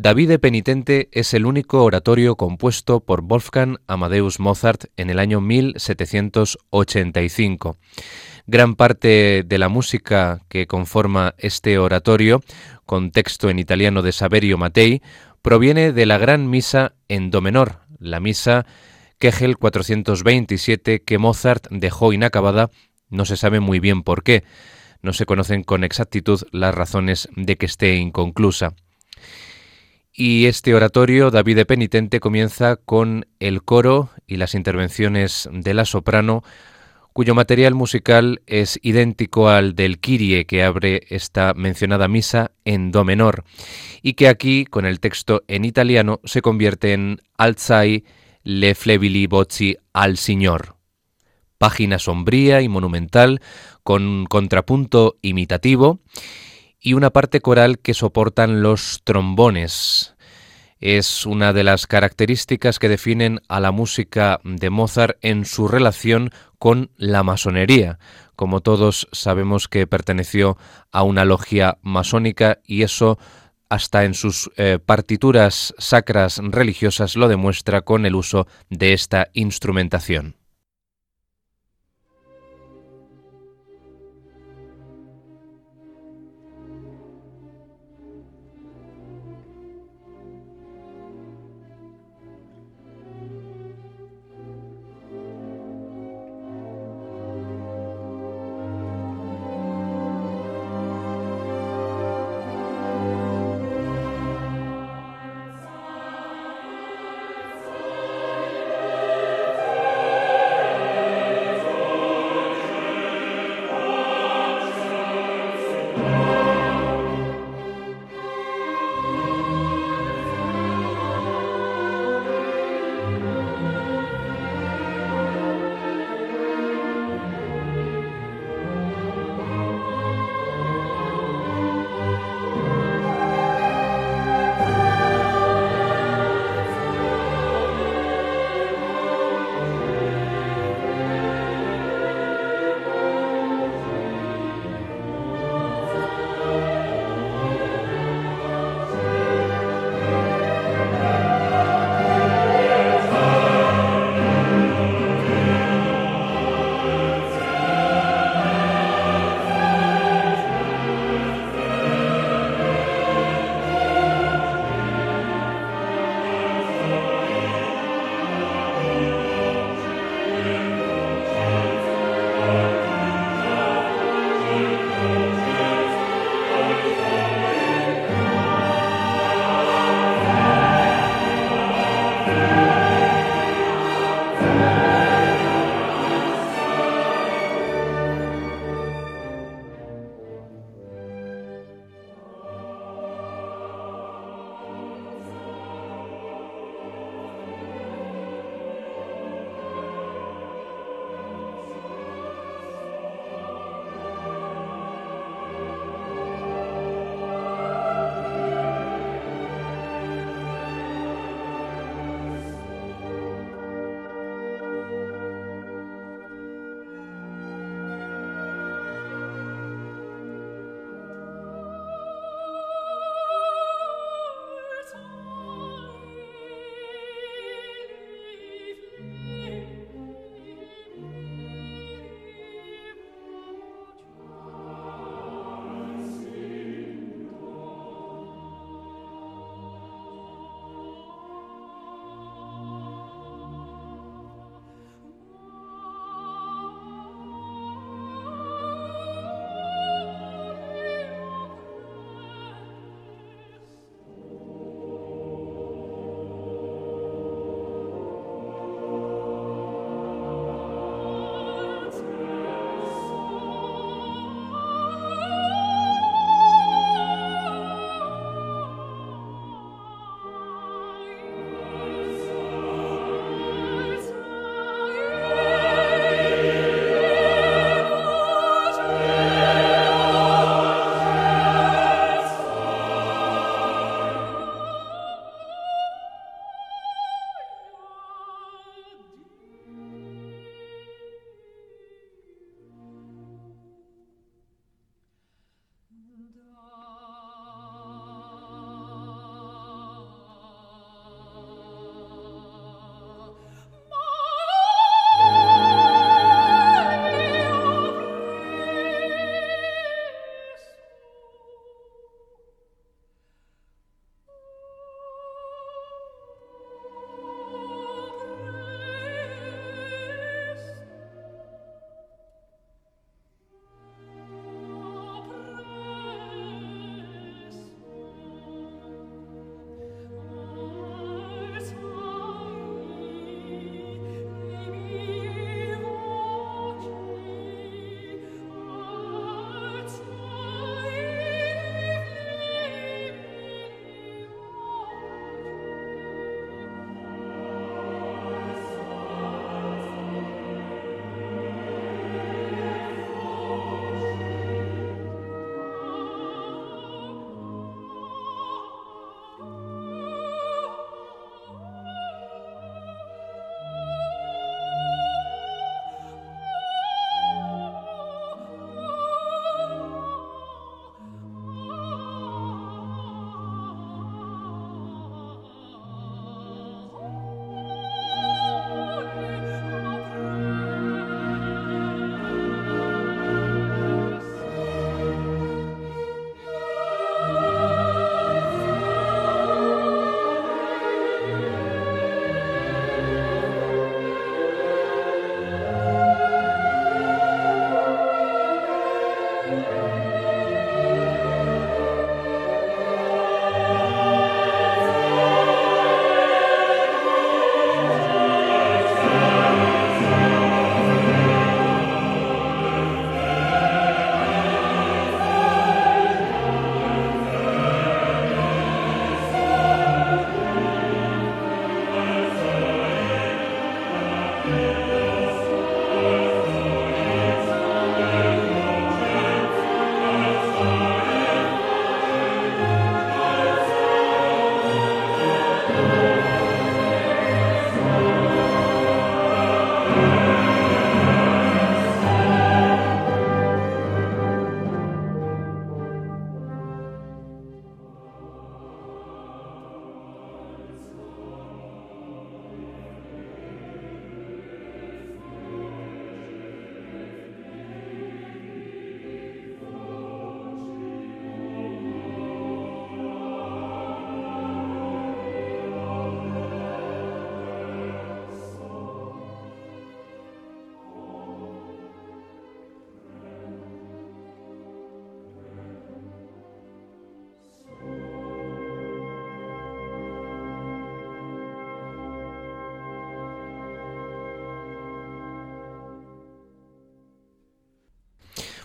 David de Penitente es el único oratorio compuesto por Wolfgang Amadeus Mozart en el año 1785. Gran parte de la música que conforma este oratorio, con texto en italiano de Saverio Mattei, proviene de la Gran Misa en Do menor, la misa Kegel 427 que Mozart dejó inacabada, no se sabe muy bien por qué, no se conocen con exactitud las razones de que esté inconclusa. Y este oratorio, David de Penitente, comienza con el coro y las intervenciones de la soprano, cuyo material musical es idéntico al del Kyrie que abre esta mencionada misa en Do menor, y que aquí, con el texto en italiano, se convierte en Alzai le flebili voci al Signor. Página sombría y monumental, con contrapunto imitativo, y una parte coral que soportan los trombones. Es una de las características que definen a la música de Mozart en su relación con la masonería. Como todos sabemos que perteneció a una logia masónica y eso hasta en sus eh, partituras sacras religiosas lo demuestra con el uso de esta instrumentación.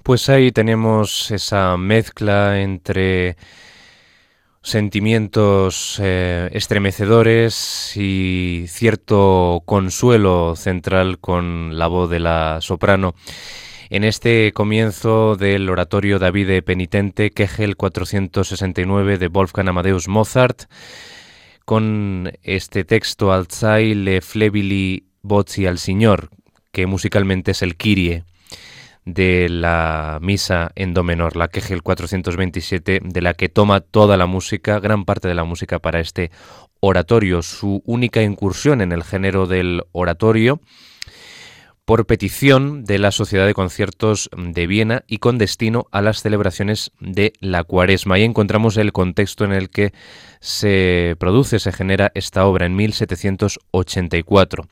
Pues ahí tenemos esa mezcla entre sentimientos eh, estremecedores y cierto consuelo central con la voz de la soprano. En este comienzo del oratorio Davide Penitente, Kegel 469 de Wolfgang Amadeus Mozart, con este texto Alzai le flebili voci al Signor, que musicalmente es el Kyrie de la misa en do menor, la el 427, de la que toma toda la música, gran parte de la música para este oratorio, su única incursión en el género del oratorio, por petición de la Sociedad de Conciertos de Viena y con destino a las celebraciones de la Cuaresma. Ahí encontramos el contexto en el que se produce, se genera esta obra en 1784.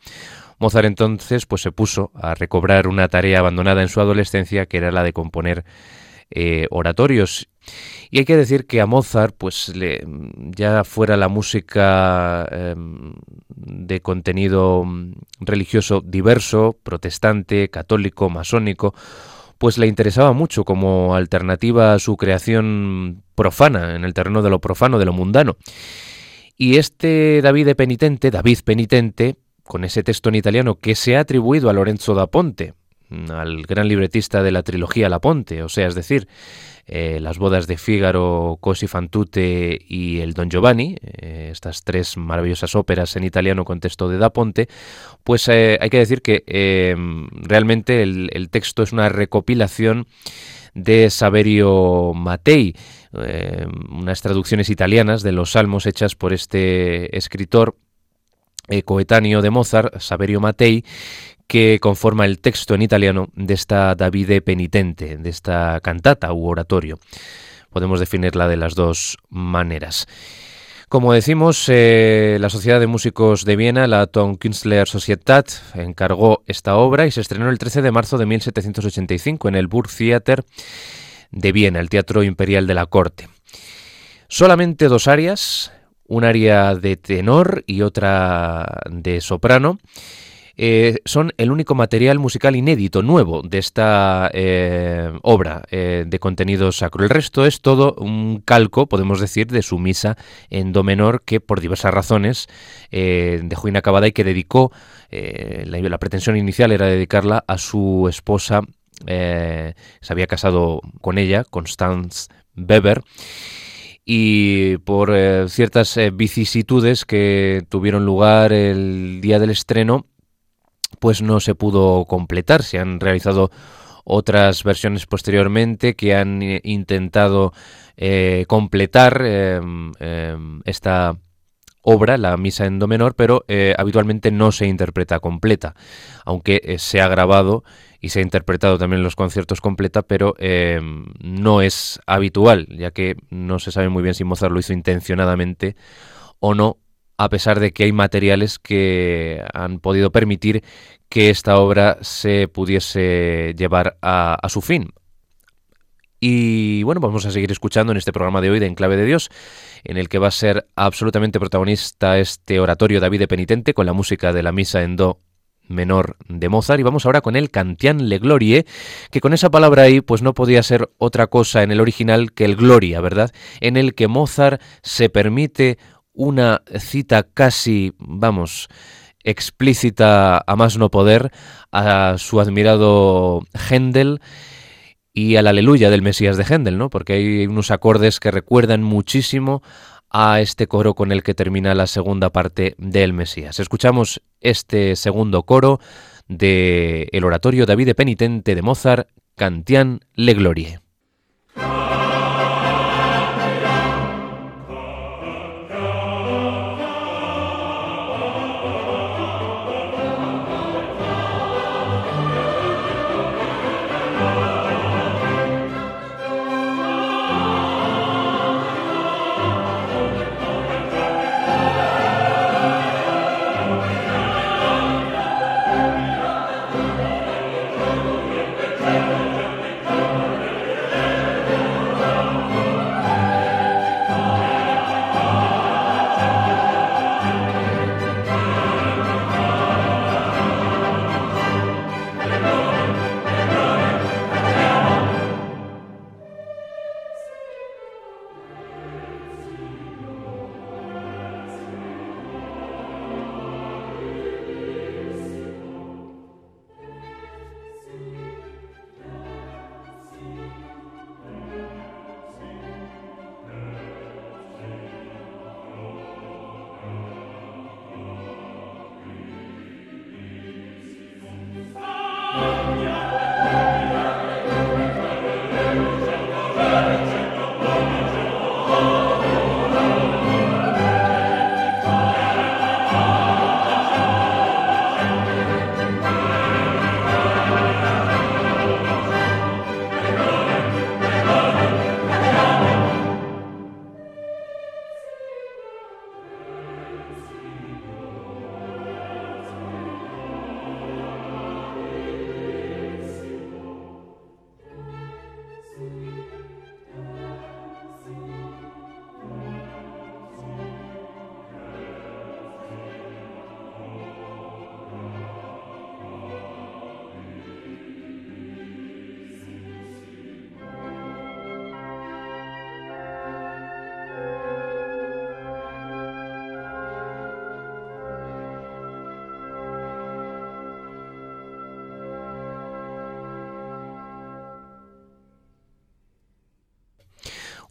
Mozart entonces pues se puso a recobrar una tarea abandonada en su adolescencia que era la de componer eh, oratorios. Y hay que decir que a Mozart, pues le, ya fuera la música em, de contenido mm, religioso diverso, protestante, católico, masónico, pues le interesaba mucho como alternativa a su creación profana, en el terreno de lo profano, de lo mundano. Y este David penitente, David penitente, con ese texto en italiano que se ha atribuido a Lorenzo da Ponte, al gran libretista de la trilogía La Ponte, o sea, es decir, eh, las bodas de Fígaro, Cosi fan tutte y el Don Giovanni, eh, estas tres maravillosas óperas en italiano con texto de Da Ponte, pues eh, hay que decir que realmente el, texto es una recopilación de Saverio Matei, unas traducciones italianas de los salmos hechas por este escritor eh, coetáneo de Mozart, Saverio Mattei, que conforma el texto en italiano de esta Davide penitente, de esta cantata u oratorio. Podemos definirla de las dos maneras. Como decimos, eh, la Sociedad de Músicos de Viena, la Tonkünstler Societät, encargó esta obra y se estrenó el 13 de marzo de 1785 en el Burgtheater de Viena, el Teatro Imperial de la Corte. Solamente dos áreas, un área de tenor y otra de soprano. Eh, son el único material musical inédito, nuevo, de esta eh, obra eh, de contenido sacro. El resto es todo un calco, podemos decir, de su misa en do menor que por diversas razones dejó inacabada y que dedicó, la, la, pretensión inicial era dedicarla a su esposa, se había casado con ella, Constance Weber, y por eh, ciertas eh, vicisitudes que tuvieron lugar el día del estreno, pues no se pudo completar. Se han realizado otras versiones posteriormente que han eh, intentado completar em, em, esta obra, la misa en do menor, pero habitualmente no se interpreta completa, aunque se ha grabado y se ha interpretado también en los conciertos completa, pero em, no es habitual, ya que no se sabe muy bien si Mozart lo hizo intencionadamente o no, a pesar de que hay materiales que han podido permitir que esta obra se pudiese llevar a su fin. Y bueno, vamos a seguir escuchando en este programa de hoy de Enclave de Dios, en el que va a ser absolutamente protagonista este oratorio David de Penitente con la música de la misa en Do menor de Mozart y vamos ahora con el Cantian Le Glorie, que con esa palabra ahí pues no podía ser otra cosa en el original que el Gloria, ¿verdad? En el que Mozart se permite una cita casi, vamos, explícita a más no poder a su admirado Händel y al aleluya del Mesías de Händel, ¿no? Porque hay unos acordes que recuerdan muchísimo a este coro con el que termina la segunda parte del Mesías. Escuchamos este segundo coro de el oratorio David Penitente de Mozart, Cantian Le Glorie.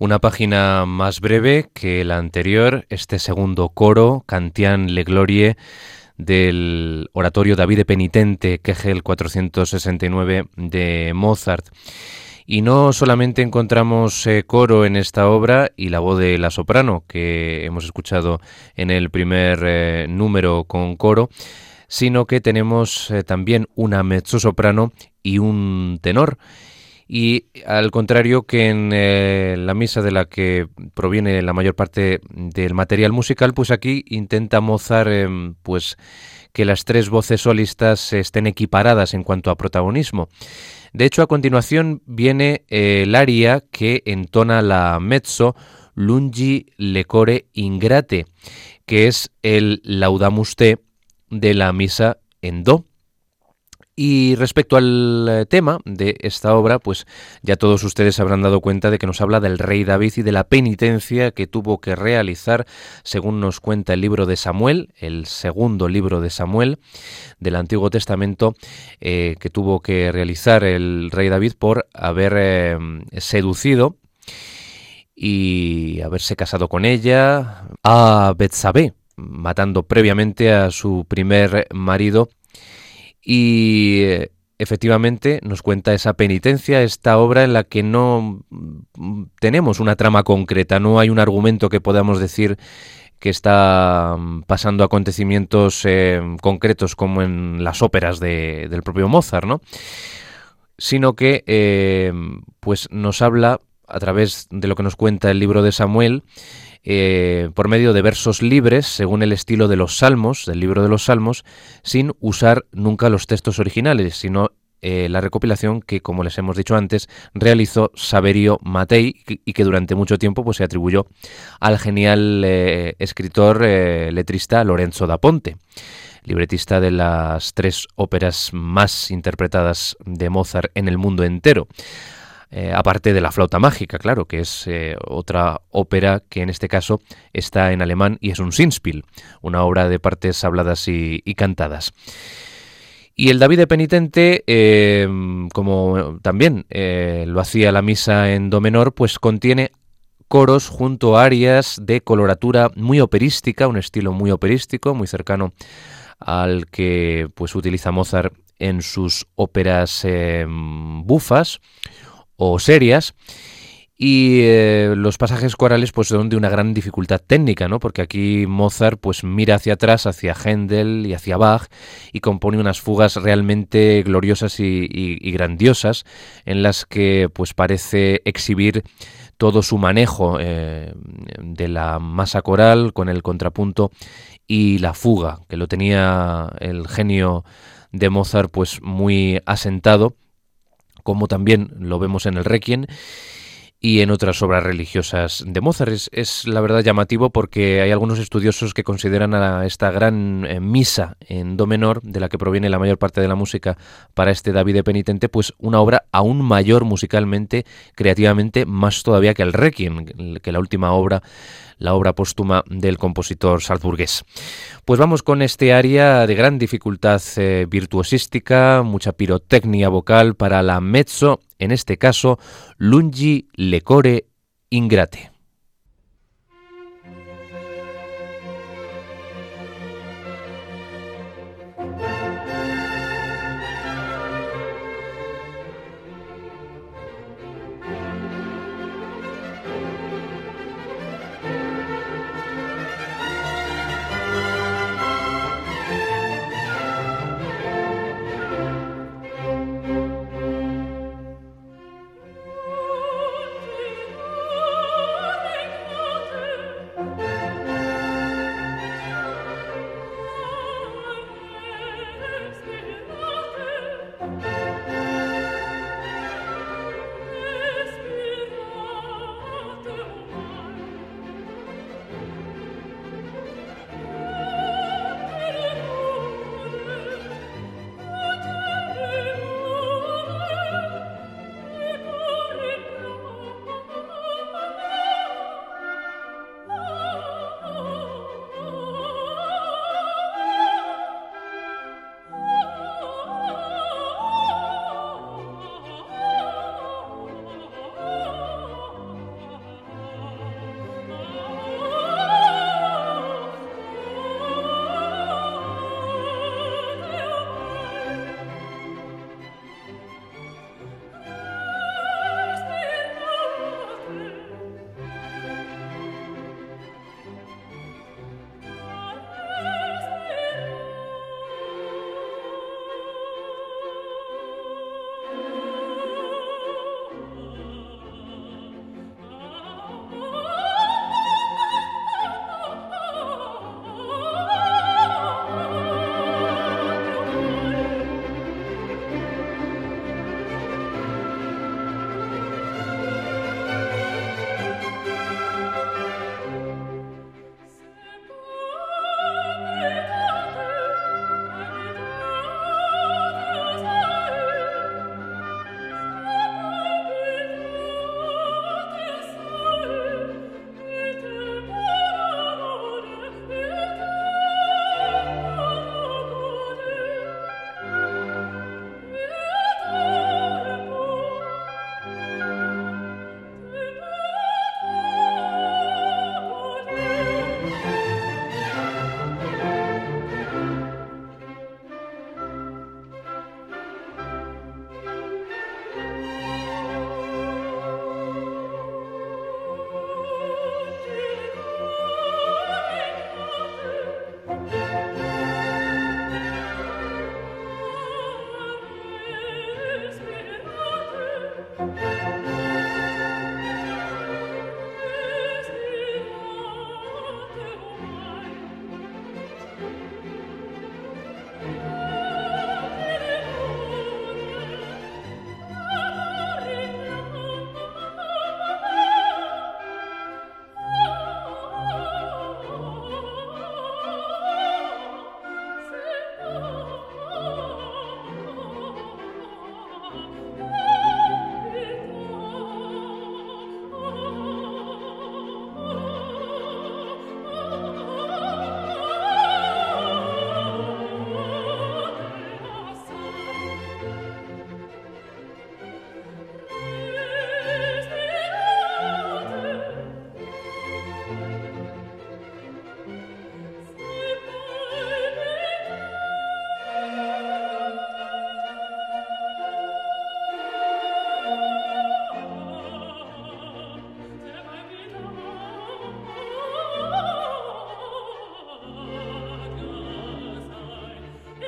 Una página más breve que la anterior, este segundo coro, Cantian Le Glorie, del oratorio David Penitente, el 469 de Mozart. Y no solamente encontramos eh, coro en esta obra y la voz de la soprano, que hemos escuchado en el primer eh, número con coro, sino que tenemos eh, también una mezzosoprano y un tenor. Y al contrario que en eh, la misa de la que proviene la mayor parte del material musical, pues aquí intenta Mozart em, pues que las tres voces solistas estén equiparadas en cuanto a protagonismo. De hecho, a continuación viene eh, el aria que entona la mezzo Lungi Lecore Ingrate, que es el Laudamus Te de la misa en Do. Y respecto al eh, tema de esta obra, pues ya todos ustedes habrán dado cuenta de que nos habla del rey David y de la penitencia que tuvo que realizar, según nos cuenta el libro de Samuel, el segundo libro de Samuel del Antiguo Testamento, eh, que tuvo que realizar el rey David por haber eh, seducido y haberse casado con ella a Betsabé, matando previamente a su primer marido y eh, efectivamente nos cuenta esa penitencia, esta obra en la que no mm, tenemos una trama concreta, no hay un argumento que podamos decir que está mm, pasando acontecimientos eh, concretos como en las óperas del propio Mozart, ¿no? sino que eh, pues nos habla a través de lo que nos cuenta el libro de Samuel eh, por medio de versos libres, según el estilo de los salmos, del libro de los salmos, sin usar nunca los textos originales, sino eh, la recopilación que, como les hemos dicho antes, realizó Saverio Matei y que durante mucho tiempo pues, se atribuyó al genial eh, escritor letrista Lorenzo da Ponte libretista de las tres óperas más interpretadas de Mozart en el mundo entero. Eh, aparte de la flauta mágica, claro, que es eh, otra ópera que en este caso está en alemán y es un Sinspiel, una obra de partes habladas y, cantadas. Y el David de Penitente, em, como también eh, lo hacía la misa en do menor, pues contiene coros junto a arias de coloratura muy operística, un estilo muy operístico, muy cercano al que pues utiliza Mozart en sus óperas em, bufas o serias. Y eh, los pasajes corales pues son de una gran dificultad técnica, ¿no? Porque aquí Mozart pues mira hacia atrás, hacia Händel y hacia Bach y compone unas fugas realmente gloriosas y, grandiosas en las que pues parece exhibir todo su manejo eh, de la masa coral con el contrapunto y la fuga, que lo tenía el genio de Mozart pues muy asentado como también lo vemos en el Requiem y en otras obras religiosas de Mozart. Es, la verdad llamativo porque hay algunos estudiosos que consideran a esta gran eh, misa en do menor, de la que proviene la mayor parte de la música para este David penitente, pues una obra aún mayor musicalmente, creativamente, más todavía que el Requiem, que la última obra la obra póstuma del compositor salzburgués. Pues vamos con este área de gran dificultad eh, virtuosística, mucha pirotecnia vocal para la mezzo, en este caso Lungi Lecore Ingrate.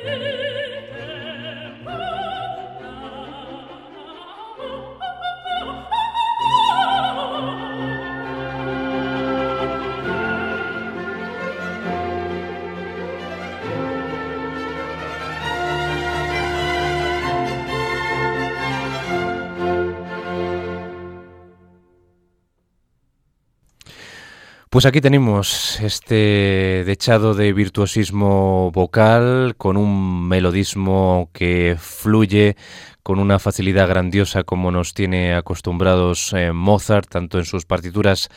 Amen. Pues aquí tenemos este dechado de virtuosismo vocal con un melodismo que fluye con una facilidad grandiosa como nos tiene acostumbrados eh, Mozart, tanto en sus partituras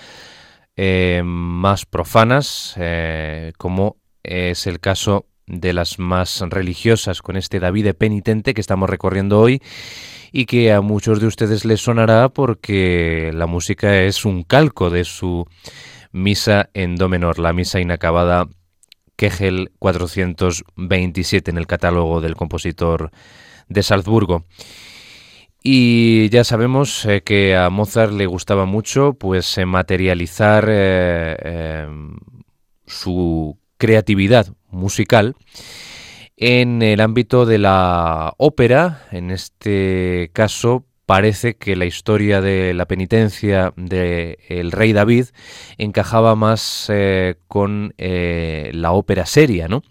eh, más profanas eh, como es el caso de las más religiosas con este David penitente que estamos recorriendo hoy y que a muchos de ustedes les sonará porque la música es un calco de su Misa en Do menor, la misa inacabada Kegel 427 en el catálogo del compositor de Salzburgo. Y ya sabemos eh, que a Mozart le gustaba mucho pues eh, materializar eh, su creatividad musical en el ámbito de la ópera, en este caso parece que la historia de la penitencia del rey David encajaba más eh, con eh, la ópera seria, ¿no?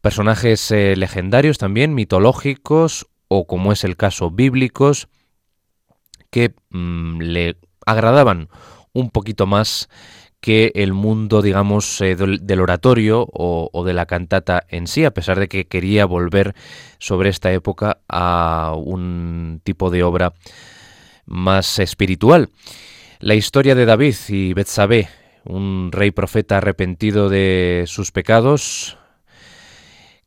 Personajes eh, legendarios también, mitológicos o como es el caso bíblicos, que mm, le agradaban un poquito más que el mundo, digamos, eh, del, oratorio o, de la cantata en sí, a pesar de que quería volver sobre esta época a un tipo de obra más espiritual. La historia de David y Betsabé, un rey profeta arrepentido de sus pecados,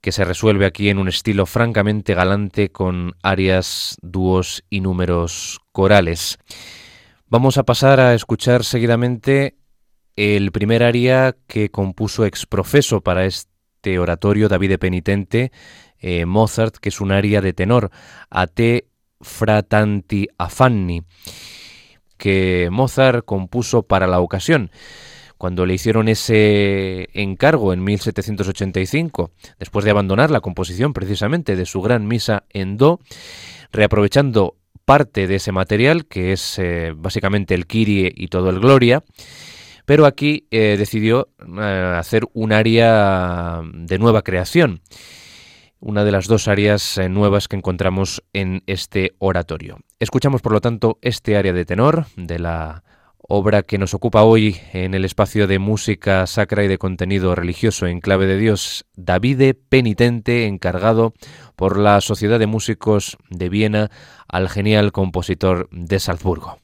que se resuelve aquí en un estilo francamente galante con arias, dúos y números corales. Vamos a pasar a escuchar seguidamente el primer aria que compuso ex profeso para este oratorio David Penitente, eh, Mozart, que es un aria de tenor, A te fratanti affanni, que Mozart compuso para la ocasión. Cuando le hicieron ese encargo en 1785, después de abandonar la composición precisamente de su gran misa en Do, reaprovechando parte de ese material, que es eh, básicamente el Kyrie y todo el Gloria, pero aquí eh, decidió eh, hacer un área de nueva creación, una de las dos áreas eh, nuevas que encontramos en este oratorio. Escuchamos, por lo tanto, este área de tenor de la obra que nos ocupa hoy en el espacio de música sacra y de contenido religioso en clave de Dios, Davide Penitente, encargado por la Sociedad de Músicos de Viena al genial compositor de Salzburgo.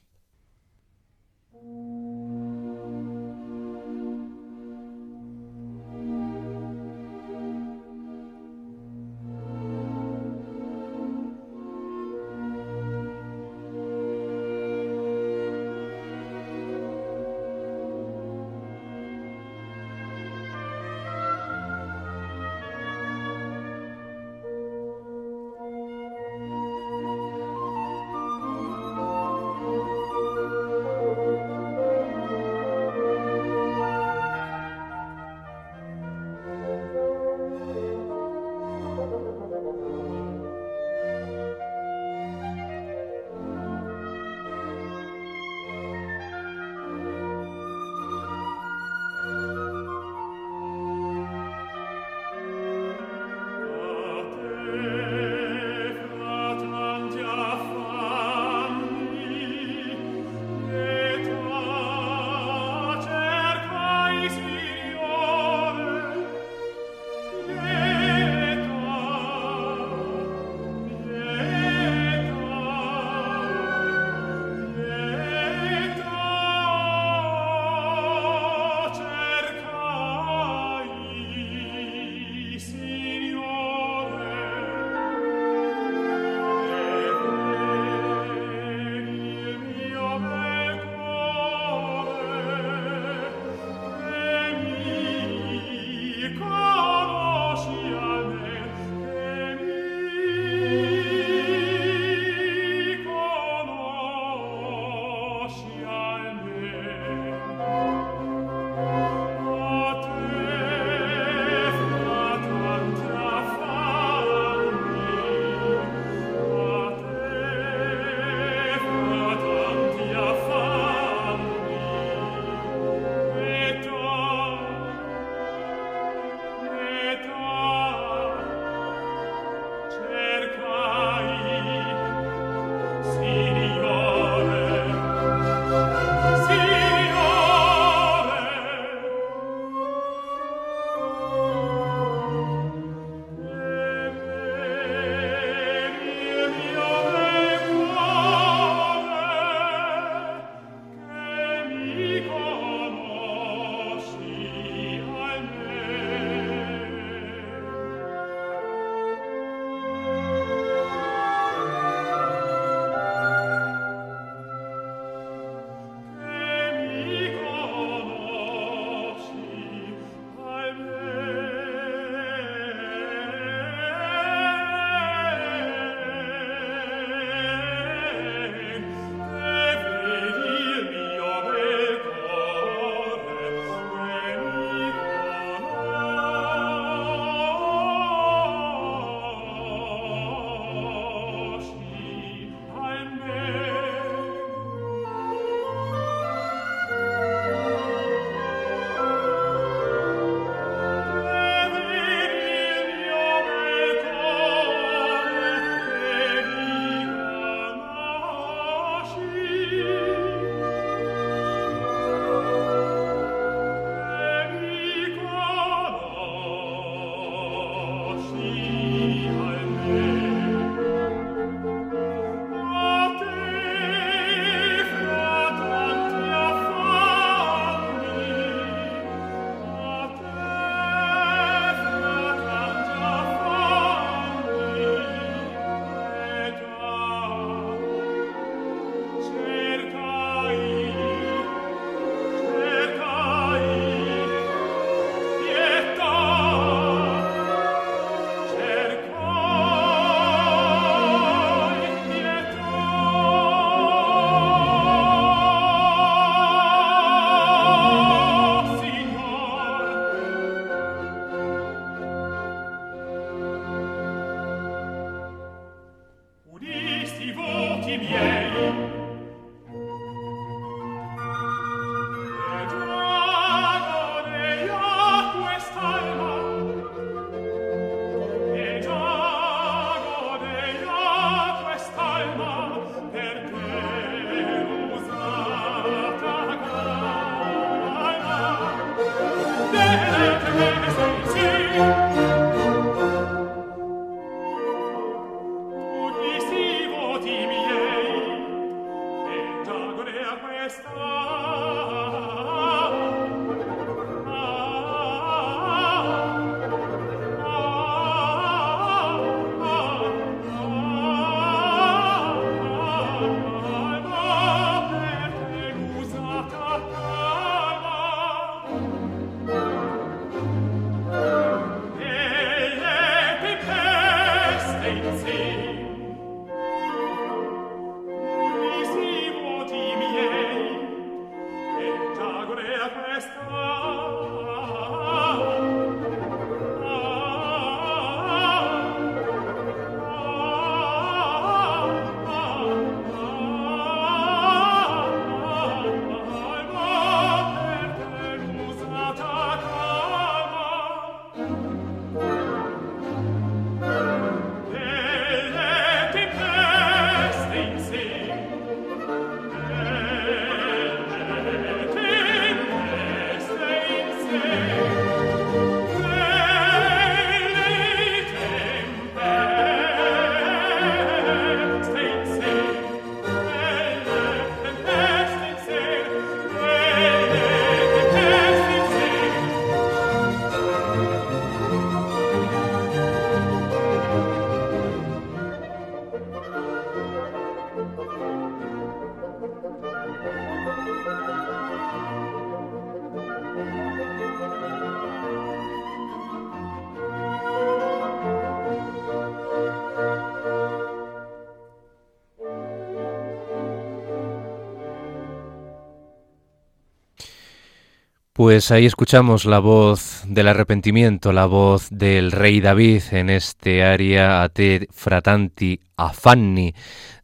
Pues ahí escuchamos la voz del arrepentimiento, la voz del rey David en este aria a te fratanti affanni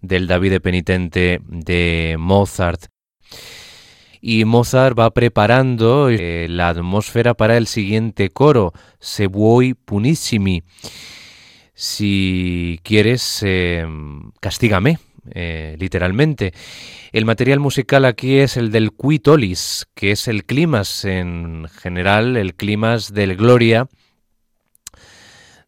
del David penitente de Mozart. Y Mozart va preparando eh, la atmósfera para el siguiente coro, Se vuoi punissimi. Si quieres, eh, castígame, eh, literalmente. El material musical aquí es el del Quitolis, que es el climas en general, el climas del Gloria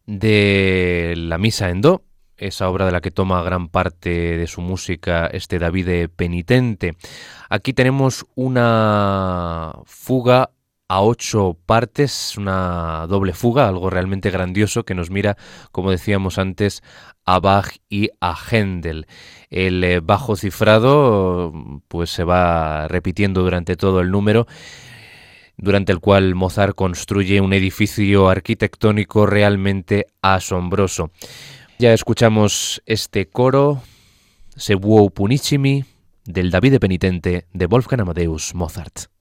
de la Misa en Do, esa obra de la que toma gran parte de su música este David penitente. Aquí tenemos una fuga a ocho partes, una doble fuga, algo realmente grandioso que nos mira, como decíamos antes, a Bach y a Händel. El eh, bajo cifrado pues se va repitiendo durante todo el número durante el cual Mozart construye un edificio arquitectónico realmente asombroso. Ya escuchamos este coro, Se vuo punissimi, del David penitente de Wolfgang Amadeus Mozart.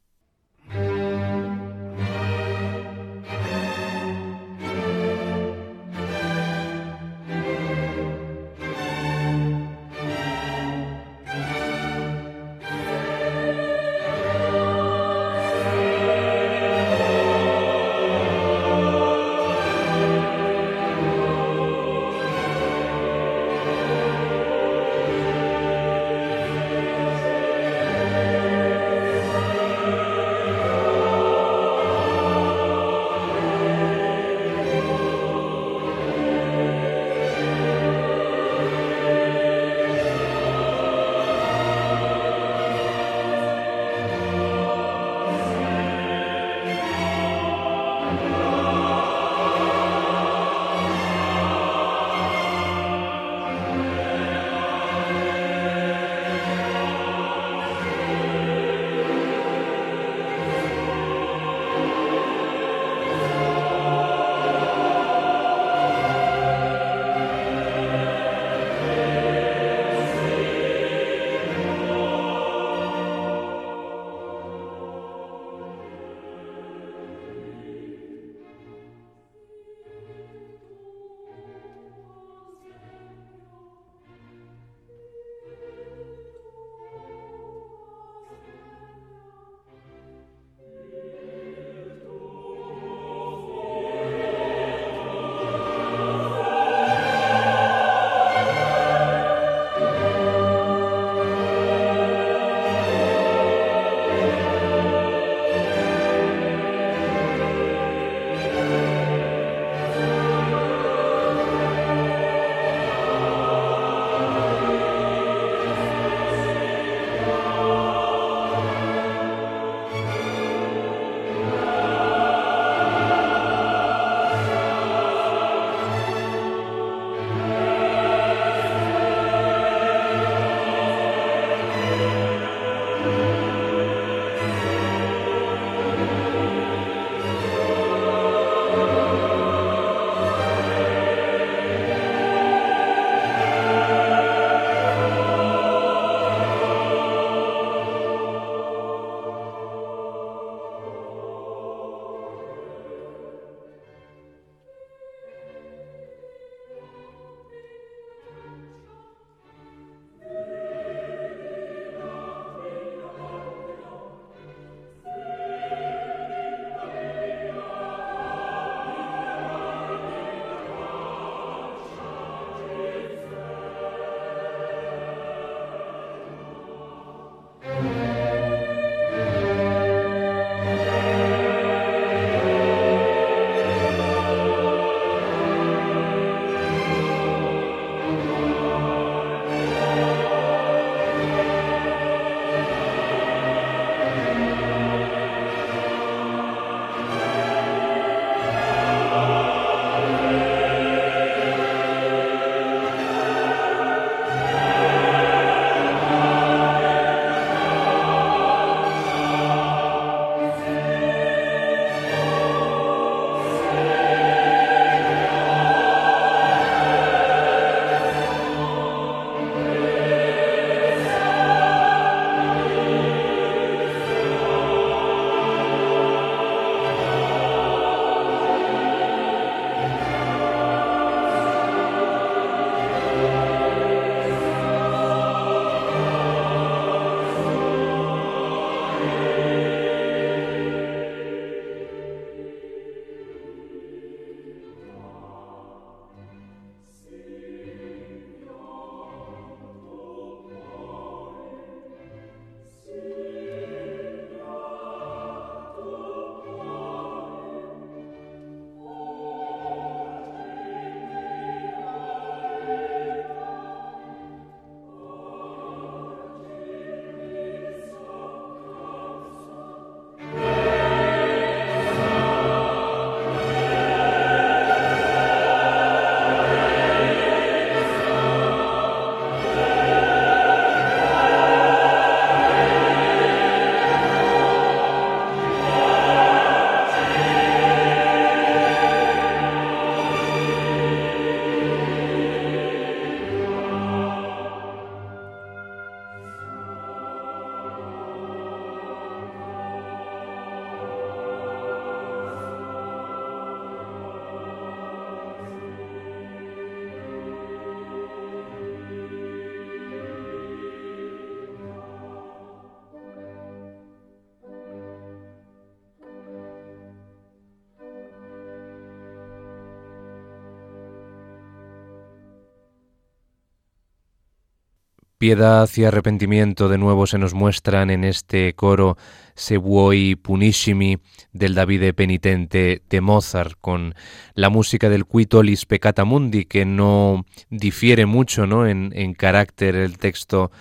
Piedad y arrepentimiento de nuevo se nos muestran en este coro Se vuoi punishimi del Davide penitente de Mozart con la música del Quitolis Peccata Mundi que no difiere mucho ¿no? En, carácter el texto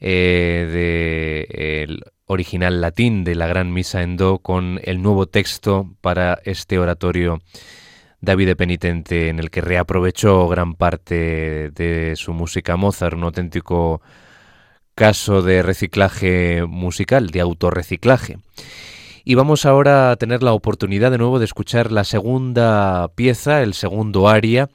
eh, del original latín de la Gran Misa en Do con el nuevo texto para este oratorio David Penitente, en el que reaprovechó gran parte de su música Mozart, un auténtico caso de reciclaje musical, de autorreciclaje. Y vamos ahora a tener la oportunidad de nuevo de escuchar la segunda pieza, el segundo aria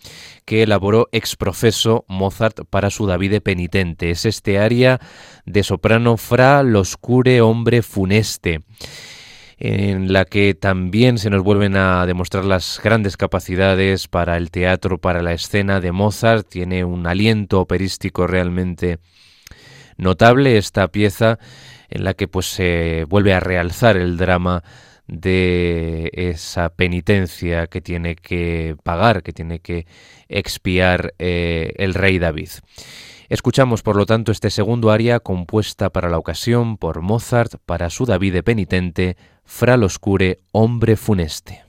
que elaboró ex profeso Mozart para su David Penitente. Es este aria de soprano Fra l'oscure hombre funeste en la que también se nos vuelven a demostrar las grandes capacidades para el teatro, para la escena de Mozart. Tiene un aliento operístico realmente notable esta pieza en la que pues se vuelve a realzar el drama de esa penitencia que tiene que pagar, que tiene que expiar eh, el rey David. Escuchamos, por lo tanto, este segundo aria compuesta para la ocasión por Mozart para su David penitente, Fra l'oscure, hombre funeste.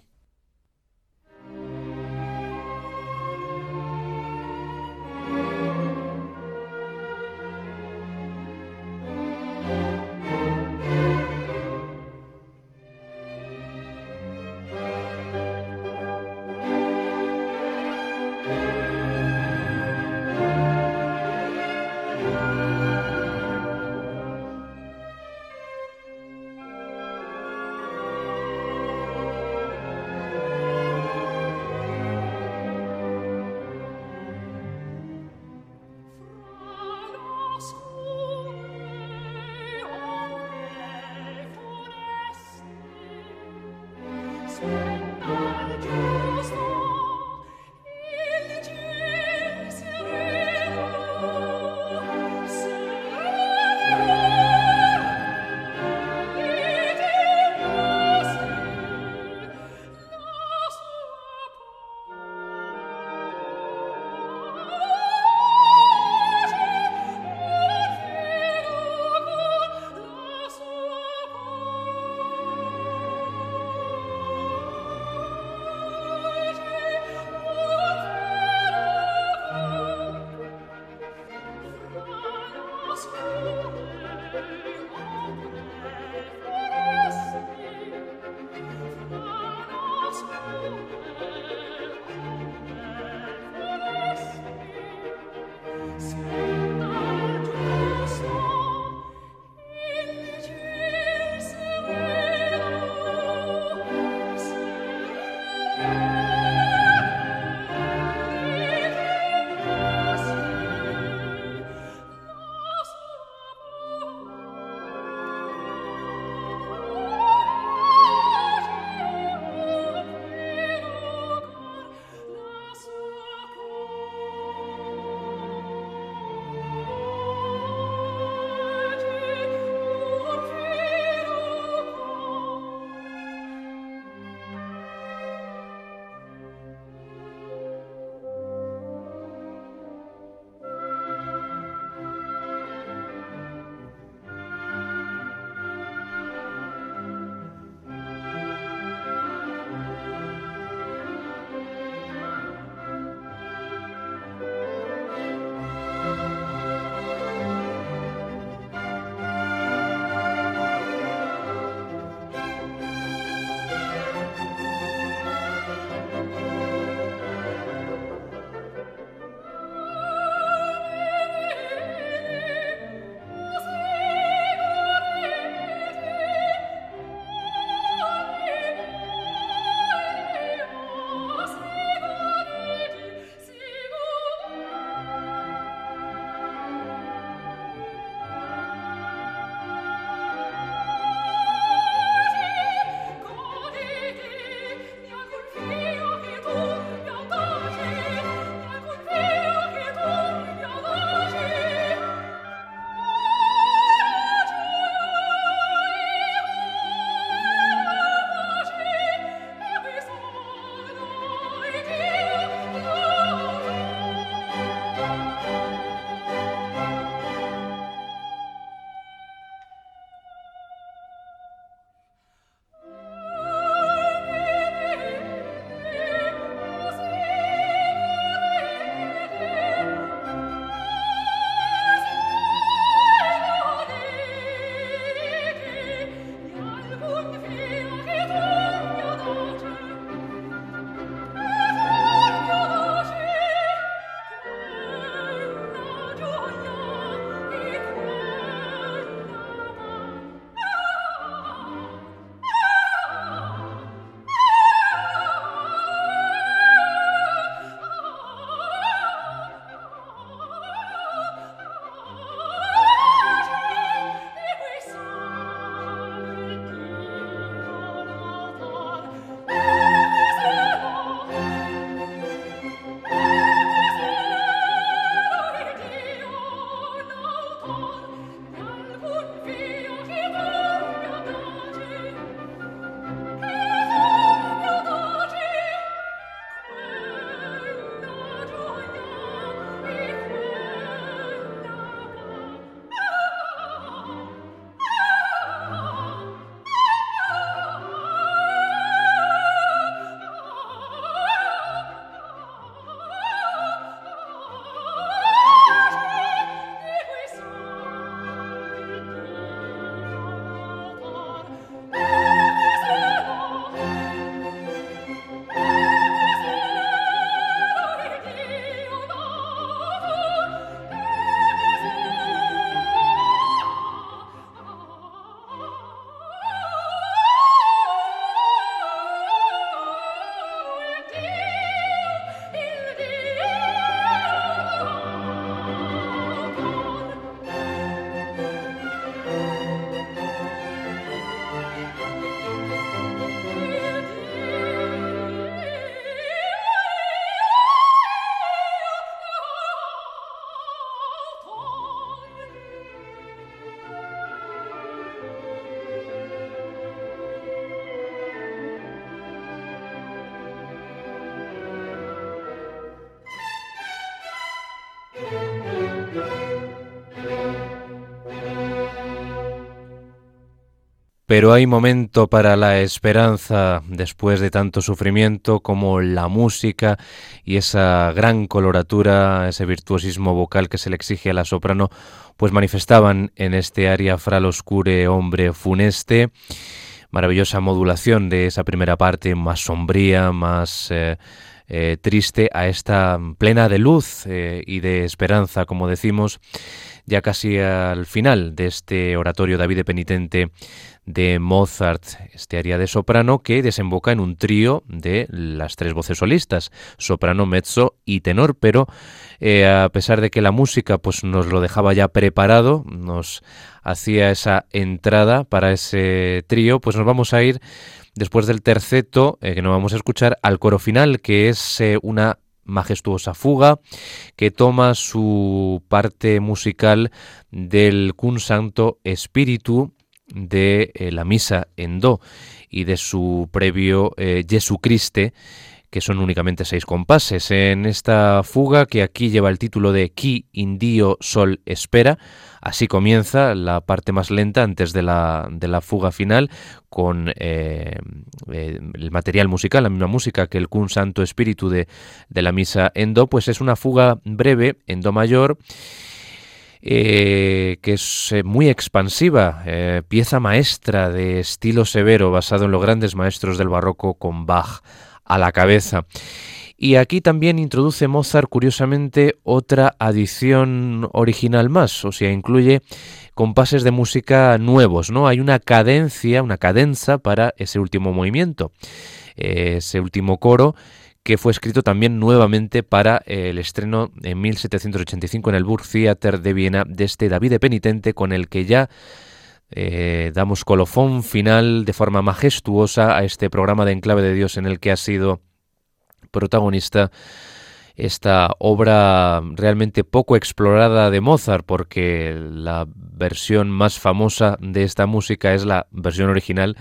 Pero hay momento para la esperanza después de tanto sufrimiento como la música y esa gran coloratura, ese virtuosismo vocal que se le exige a la soprano, pues manifestaban en este aria Fral Oscure Hombre Funeste. Maravillosa modulación de esa primera parte más sombría, más... Eh, eh, triste a esta plena de luz eh, y de esperanza, como decimos, ya casi al final de este oratorio David Penitente de Mozart, este aria de soprano que desemboca en un trío de las tres voces solistas, soprano, mezzo y tenor, pero eh, a pesar de que la música pues nos lo dejaba ya preparado, nos hacía esa entrada para ese trío, pues nos vamos a ir después del terceto eh, que nos vamos a escuchar al coro final, que es eh, una majestuosa fuga que toma su parte musical del Cun Santo Espíritu de eh, la misa en do y de su previo eh, Jesucriste, que son únicamente seis compases. En esta fuga, que aquí lleva el título de Qui Indio Sol Espera, así comienza la parte más lenta antes de la, de la fuga final, con eh, el material musical, la misma música que el Cun Santo Espíritu de, de la misa en do, pues es una fuga breve en do mayor eh, que es eh, muy expansiva, eh, pieza maestra de estilo severo basado en los grandes maestros del barroco con Bach a la cabeza. Y aquí también introduce Mozart, curiosamente, otra adición original más, o sea, incluye compases de música nuevos, ¿no? Hay una cadencia, una cadenza para ese último movimiento, ese último coro que fue escrito también nuevamente para el estreno en 1785 en el Burgtheater de Viena de este David Penitente, con el que ya eh, damos colofón final de forma majestuosa a este programa de Enclave de Dios en el que ha sido protagonista esta obra realmente poco explorada de Mozart, porque la versión más famosa de esta música es la versión original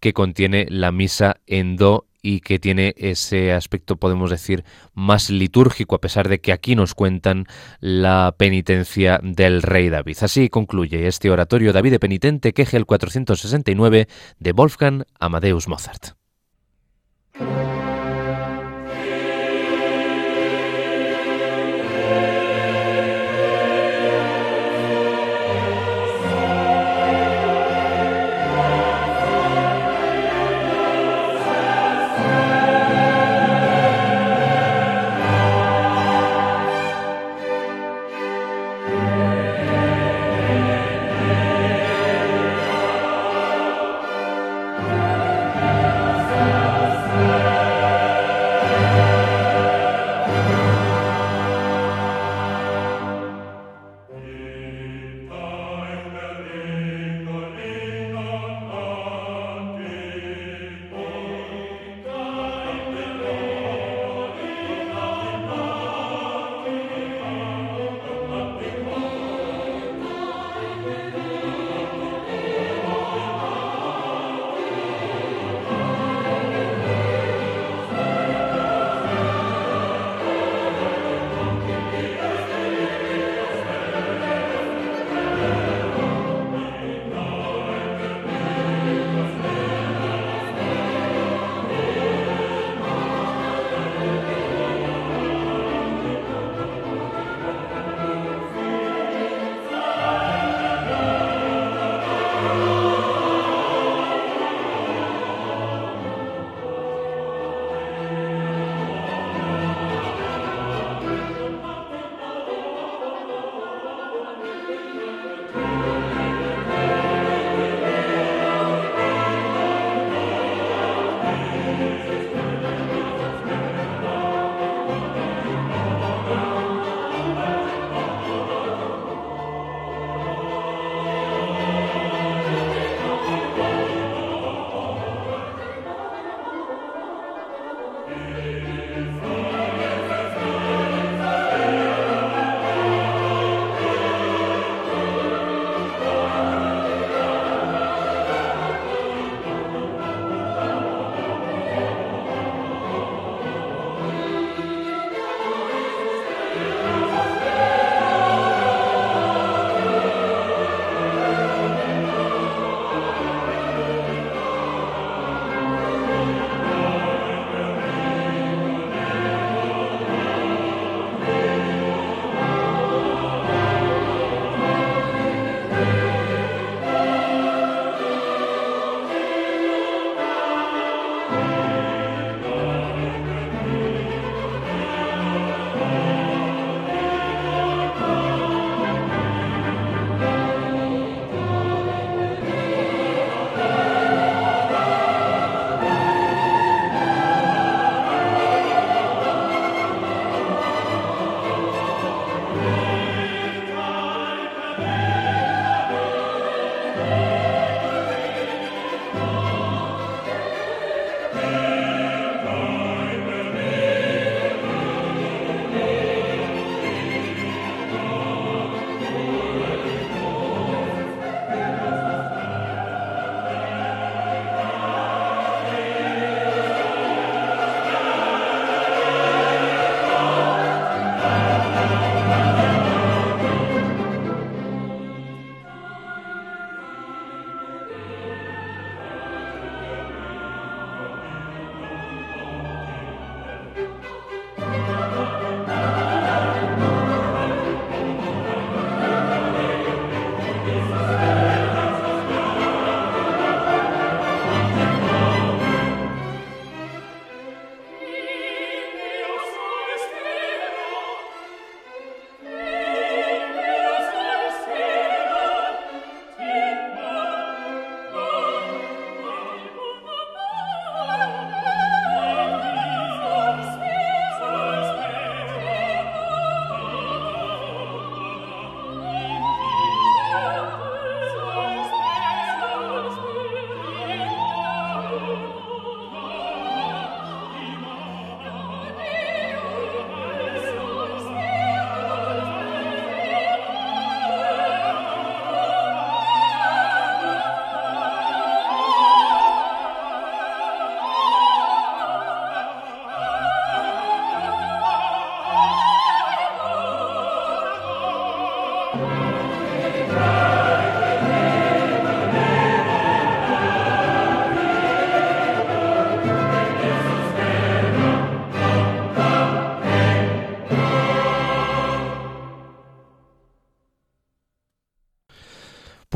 que contiene la misa en do y que tiene ese aspecto, podemos decir, más litúrgico, a pesar de que aquí nos cuentan la penitencia del rey David. Así concluye este oratorio David de Penitente, queje el 469 de Wolfgang Amadeus Mozart.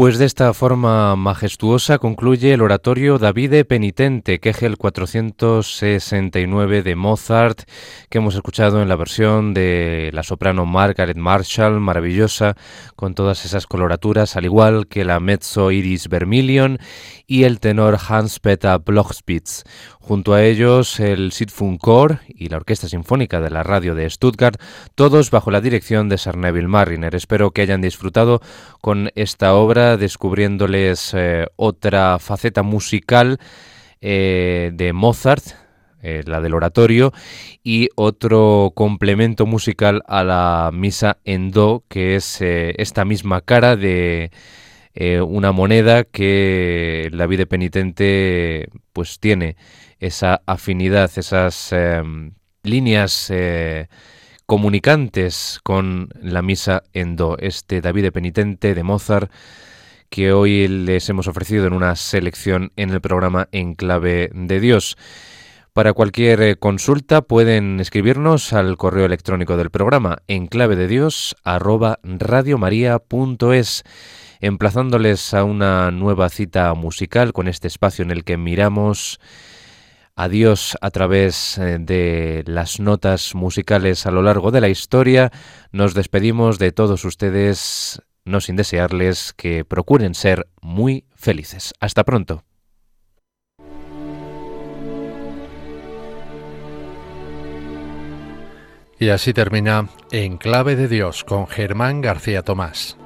Pues de esta forma majestuosa concluye el oratorio Davide Penitente, que es el 469 de Mozart, que hemos escuchado en la versión de la soprano Margaret Marshall, maravillosa, con todas esas coloraturas, al igual que la mezzo Iris Vermilion y el tenor Hans-Peter Blochspitz. Junto a ellos el Chor y la Orquesta Sinfónica de la Radio de Stuttgart, todos bajo la dirección de Sir Neville Marriner. Espero que hayan disfrutado con esta obra, descubriéndoles eh, otra faceta musical eh, de Mozart, eh, la del oratorio, y otro complemento musical a la misa en do, que es esta misma cara de una moneda que la vida penitente pues tiene esa afinidad, esas em, líneas comunicantes con la misa en do. Este David penitente de Mozart que hoy les hemos ofrecido en una selección en el programa En Clave de Dios. Para cualquier eh, consulta pueden escribirnos al correo electrónico del programa en clave de Dios emplazándoles a una nueva cita musical con este espacio en el que miramos a Dios a través eh, de las notas musicales a lo largo de la historia. Nos despedimos de todos ustedes, no sin desearles que procuren ser muy felices. Hasta pronto. Y así termina En Clave de Dios con Germán García Tomás.